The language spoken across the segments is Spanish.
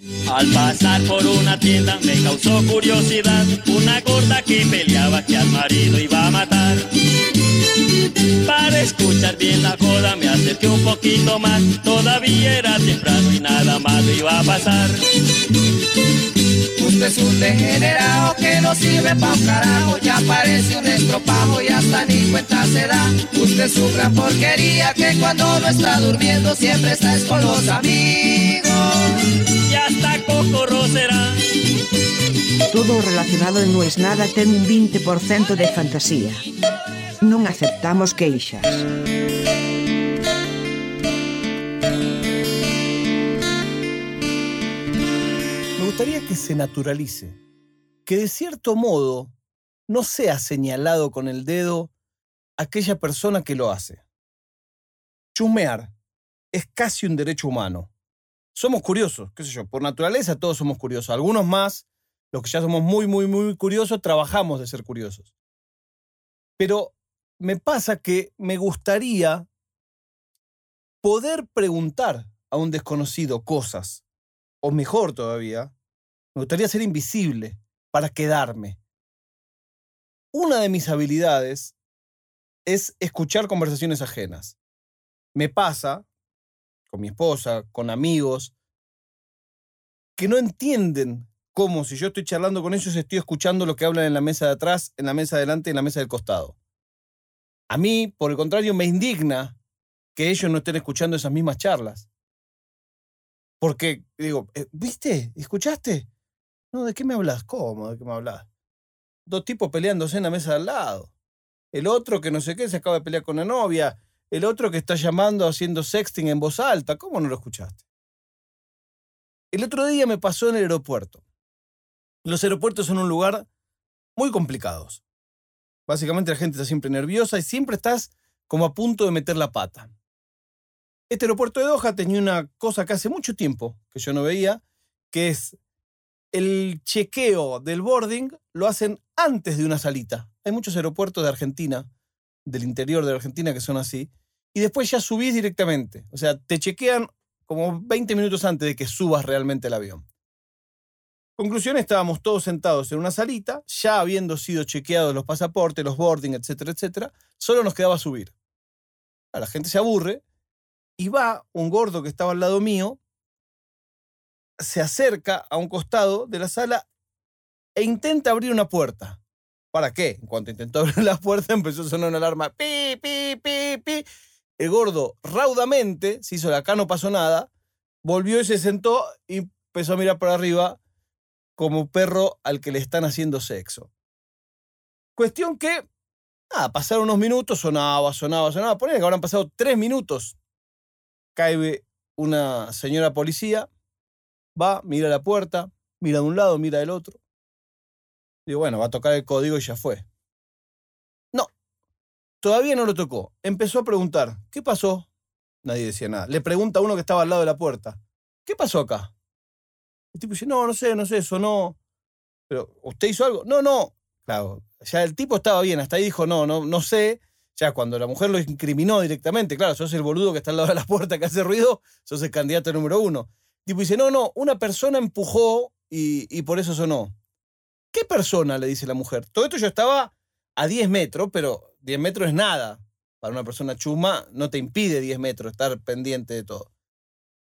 Al pasar por una tienda me causó curiosidad una gorda que peleaba que al marido iba a matar. Para escuchar bien la joda me acerqué un poquito más, todavía era temprano y nada malo iba a pasar. Usted es un degenerado que no sirve pa' un carajo, ya parece un estropajo y hasta ni cuenta se da. Usted es una porquería que cuando no está durmiendo siempre está con los amigos. Será. Todo relacionado en No es nada ten un 20% de fantasía. Non aceptamos queixas. Me gustaría que se naturalice, que de cierto modo no sea señalado con el dedo aquella persona que lo hace. Chusmear es casi un derecho humano. Somos curiosos, qué sé yo, por naturaleza todos somos curiosos. Algunos más, los que ya somos muy, muy, muy curiosos, trabajamos de ser curiosos. Pero me pasa que me gustaría poder preguntar a un desconocido cosas, o mejor todavía, me gustaría ser invisible para quedarme. Una de mis habilidades es escuchar conversaciones ajenas. Me pasa, con mi esposa, con amigos, que no entienden cómo si yo estoy charlando con ellos estoy escuchando lo que hablan en la mesa de atrás, en la mesa de adelante en la mesa del costado. A mí, por el contrario, me indigna que ellos no estén escuchando esas mismas charlas. Porque, digo, eh, ¿viste? ¿Escuchaste? No, ¿de qué me hablas? ¿Cómo? ¿De qué me hablas? Dos tipos peleándose en la mesa de al lado. El otro que no sé qué se acaba de pelear con la novia. El otro que está llamando haciendo sexting en voz alta. ¿Cómo no lo escuchaste? El otro día me pasó en el aeropuerto. Los aeropuertos son un lugar muy complicados. Básicamente la gente está siempre nerviosa y siempre estás como a punto de meter la pata. Este aeropuerto de Doha tenía una cosa que hace mucho tiempo que yo no veía, que es el chequeo del boarding lo hacen antes de una salita. Hay muchos aeropuertos de Argentina, del interior de Argentina, que son así, y después ya subís directamente. O sea, te chequean como 20 minutos antes de que subas realmente el avión. Conclusión, estábamos todos sentados en una salita, ya habiendo sido chequeados los pasaportes, los boarding, etcétera, etcétera, solo nos quedaba subir. A la gente se aburre y va un gordo que estaba al lado mío, se acerca a un costado de la sala e intenta abrir una puerta. ¿Para qué? En cuanto intentó abrir la puerta empezó a sonar una alarma. Pi, pi, pi, pi. El gordo raudamente se hizo la acá no pasó nada, volvió y se sentó y empezó a mirar para arriba como perro al que le están haciendo sexo. Cuestión que, ah, pasaron unos minutos, sonaba, sonaba, sonaba. Ponen que habrán pasado tres minutos. Cae una señora policía, va, mira la puerta, mira de un lado, mira del otro. Digo, bueno, va a tocar el código y ya fue. Todavía no lo tocó. Empezó a preguntar, ¿qué pasó? Nadie decía nada. Le pregunta a uno que estaba al lado de la puerta, ¿qué pasó acá? El tipo dice, no, no sé, no sé, sonó. Pero, ¿usted hizo algo? No, no. Claro, ya el tipo estaba bien, hasta ahí dijo, no, no, no sé. Ya cuando la mujer lo incriminó directamente, claro, sos el boludo que está al lado de la puerta que hace ruido, sos el candidato número uno. El tipo dice, no, no, una persona empujó y, y por eso sonó. ¿Qué persona? le dice la mujer. Todo esto yo estaba a 10 metros, pero 10 metros es nada. Para una persona chuma no te impide 10 metros estar pendiente de todo.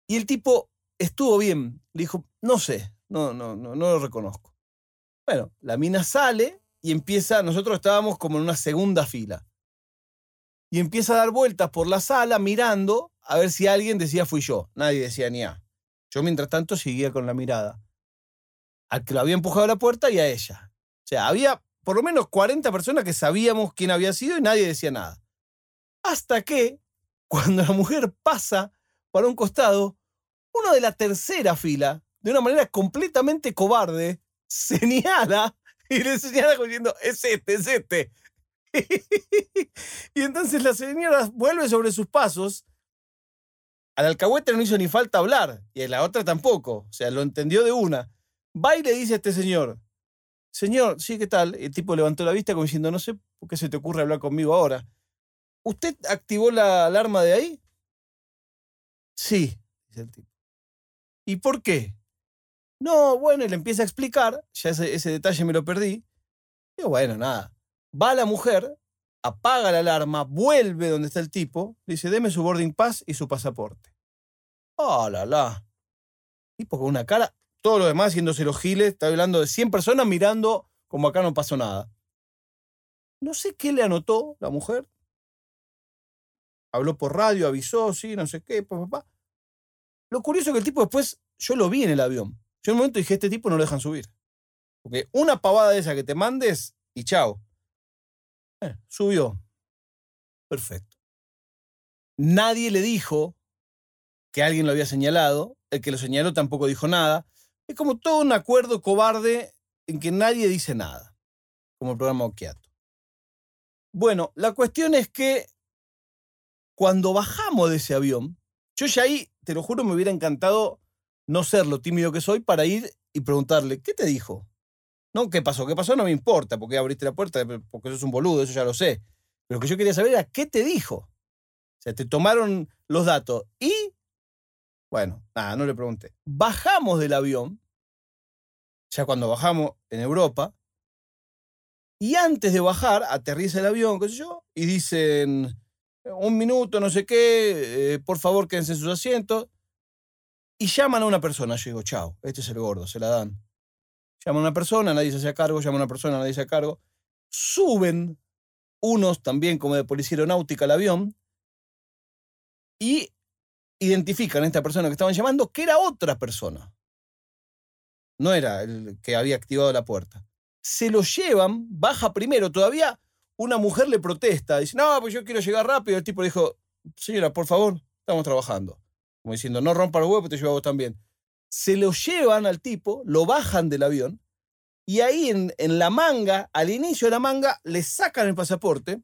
Y el tipo estuvo bien. Le dijo, no sé, no, no, no, no lo reconozco. Bueno, la mina sale y empieza, nosotros estábamos como en una segunda fila. Y empieza a dar vueltas por la sala mirando a ver si alguien decía fui yo. Nadie decía ni a. Yo mientras tanto seguía con la mirada. Al que lo había empujado a la puerta y a ella. O sea, había por lo menos 40 personas que sabíamos quién había sido y nadie decía nada. Hasta que, cuando la mujer pasa para un costado, uno de la tercera fila, de una manera completamente cobarde, señala y le señala diciendo, es este, es este. y entonces la señora vuelve sobre sus pasos. Al alcahuete no hizo ni falta hablar, y a la otra tampoco. O sea, lo entendió de una. Va y le dice a este señor, señor, sí, ¿qué tal? El tipo levantó la vista como diciendo, no sé por qué se te ocurre hablar conmigo ahora. ¿Usted activó la alarma de ahí? Sí, dice el tipo. ¿Y por qué? No, bueno, y le empieza a explicar, ya ese, ese detalle me lo perdí. Y bueno, nada. Va la mujer, apaga la alarma, vuelve donde está el tipo, dice, deme su boarding pass y su pasaporte. Oh, la la. Tipo con una cara, todo lo demás haciéndose los giles, está hablando de 100 personas mirando como acá no pasó nada. No sé qué le anotó la mujer. Habló por radio, avisó, sí, no sé qué, papá. Lo curioso es que el tipo después, yo lo vi en el avión. Yo en un momento dije, este tipo no lo dejan subir. Porque una pavada de esa que te mandes y chao. Eh, subió. Perfecto. Nadie le dijo que alguien lo había señalado. El que lo señaló tampoco dijo nada. Es como todo un acuerdo cobarde en que nadie dice nada. Como el programa Okiato. Bueno, la cuestión es que cuando bajamos de ese avión, yo ya ahí, te lo juro, me hubiera encantado no ser lo tímido que soy para ir y preguntarle, ¿qué te dijo? No, ¿qué pasó? ¿Qué pasó? No me importa, porque abriste la puerta, porque sos un boludo, eso ya lo sé. Pero lo que yo quería saber era, ¿qué te dijo? O sea, te tomaron los datos y, bueno, nada, no le pregunté. Bajamos del avión, ya cuando bajamos en Europa, y antes de bajar, aterriza el avión, qué sé yo, y dicen, un minuto, no sé qué, eh, por favor quédense en sus asientos. Y llaman a una persona. Yo digo, chao, este es el gordo, se la dan. Llaman a una persona, nadie se hace cargo, llaman a una persona, nadie se hace cargo. Suben unos también como de policía aeronáutica al avión y identifican a esta persona que estaban llamando que era otra persona. No era el que había activado la puerta se lo llevan, baja primero, todavía una mujer le protesta, dice, no, pues yo quiero llegar rápido. El tipo le dijo, señora, por favor, estamos trabajando. Como diciendo, no rompa los huevos, te llevo vos también. Se lo llevan al tipo, lo bajan del avión, y ahí en, en la manga, al inicio de la manga, le sacan el pasaporte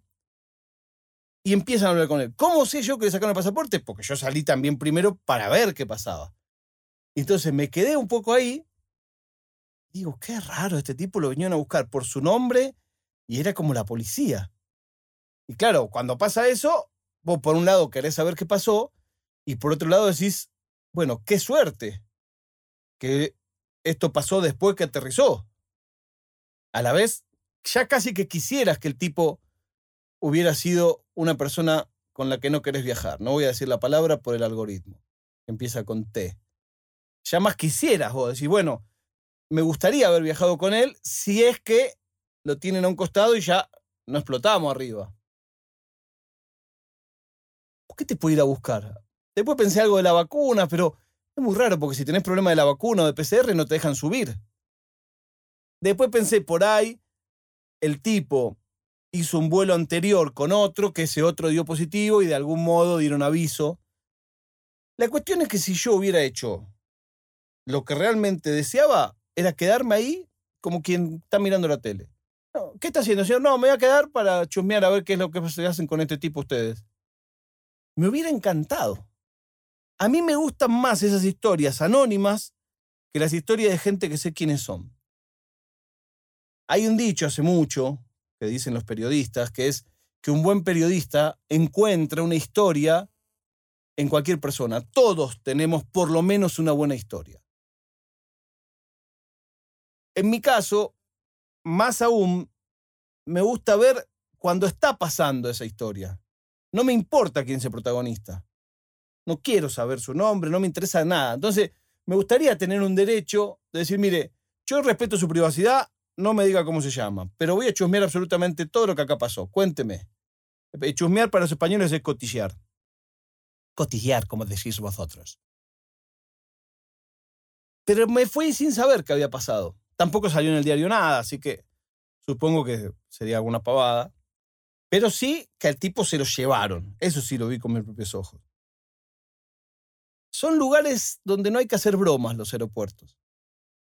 y empiezan a hablar con él. ¿Cómo sé yo que le sacaron el pasaporte? Porque yo salí también primero para ver qué pasaba. Entonces me quedé un poco ahí Digo, qué raro, este tipo lo venían a buscar por su nombre y era como la policía. Y claro, cuando pasa eso, vos por un lado querés saber qué pasó y por otro lado decís, bueno, qué suerte que esto pasó después que aterrizó. A la vez, ya casi que quisieras que el tipo hubiera sido una persona con la que no querés viajar. No voy a decir la palabra por el algoritmo. Empieza con T. Ya más quisieras vos decir, bueno, me gustaría haber viajado con él si es que lo tienen a un costado y ya no explotamos arriba. ¿Por qué te puedo ir a buscar? Después pensé algo de la vacuna, pero es muy raro porque si tenés problema de la vacuna o de PCR no te dejan subir. Después pensé por ahí, el tipo hizo un vuelo anterior con otro, que ese otro dio positivo y de algún modo dieron aviso. La cuestión es que si yo hubiera hecho lo que realmente deseaba, era quedarme ahí como quien está mirando la tele. ¿Qué está haciendo, señor? No, me voy a quedar para chusmear a ver qué es lo que se hacen con este tipo ustedes. Me hubiera encantado. A mí me gustan más esas historias anónimas que las historias de gente que sé quiénes son. Hay un dicho hace mucho que dicen los periodistas, que es que un buen periodista encuentra una historia en cualquier persona. Todos tenemos por lo menos una buena historia. En mi caso, más aún, me gusta ver cuando está pasando esa historia. No me importa quién es el protagonista. No quiero saber su nombre, no me interesa nada. Entonces, me gustaría tener un derecho de decir, mire, yo respeto su privacidad, no me diga cómo se llama, pero voy a chusmear absolutamente todo lo que acá pasó. Cuénteme. Chusmear para los españoles es cotillear. Cotillear, como decís vosotros. Pero me fui sin saber qué había pasado. Tampoco salió en el diario nada, así que supongo que sería alguna pavada. Pero sí que al tipo se lo llevaron. Eso sí lo vi con mis propios ojos. Son lugares donde no hay que hacer bromas los aeropuertos.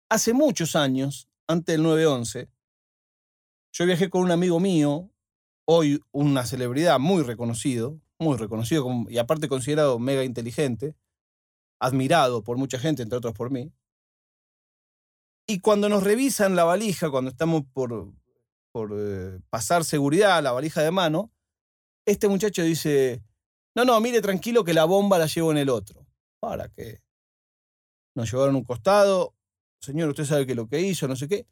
Hace muchos años, antes del 9-11, yo viajé con un amigo mío, hoy una celebridad muy reconocido, muy reconocido y aparte considerado mega inteligente, admirado por mucha gente, entre otros por mí. Y cuando nos revisan la valija, cuando estamos por, eh, pasar seguridad, la valija de mano, este muchacho dice, no, no, mire tranquilo que la bomba la llevo en el otro. ¿Para qué? Nos llevaron un costado, señor, usted sabe que lo que hizo, no sé qué.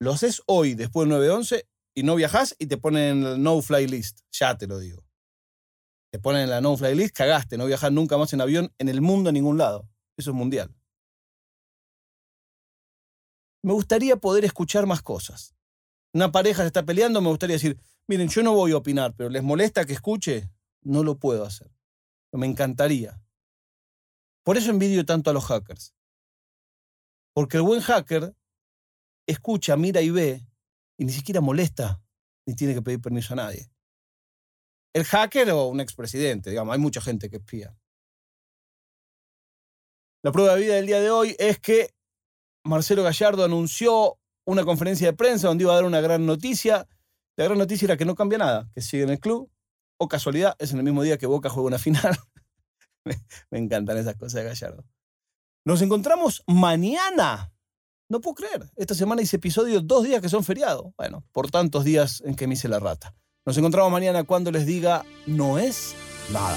Lo haces hoy, después del 9-11, y no viajás y te ponen en el no-fly list. Ya te lo digo. Te ponen en la no-fly list, cagaste, no viajas nunca más en avión en el mundo a ningún lado. Eso es mundial. Me gustaría poder escuchar más cosas. Una pareja se está peleando, me gustaría decir, miren, yo no voy a opinar, pero ¿les molesta que escuche? No lo puedo hacer. Me encantaría. Por eso envidio tanto a los hackers. Porque el buen hacker escucha, mira y ve, y ni siquiera molesta, ni tiene que pedir permiso a nadie. El hacker o un expresidente, digamos, hay mucha gente que espía. La prueba de vida del día de hoy es que Marcelo Gallardo anunció una conferencia de prensa donde iba a dar una gran noticia. La gran noticia era que no cambia nada, que sigue en el club. O casualidad, es en el mismo día que Boca juega una final. Me encantan esas cosas de Gallardo. Nos encontramos mañana. No puedo creer. Esta semana hice episodio dos días que son feriados. Bueno, por tantos días en que me hice la rata. Nos encontramos mañana cuando les diga no es nada.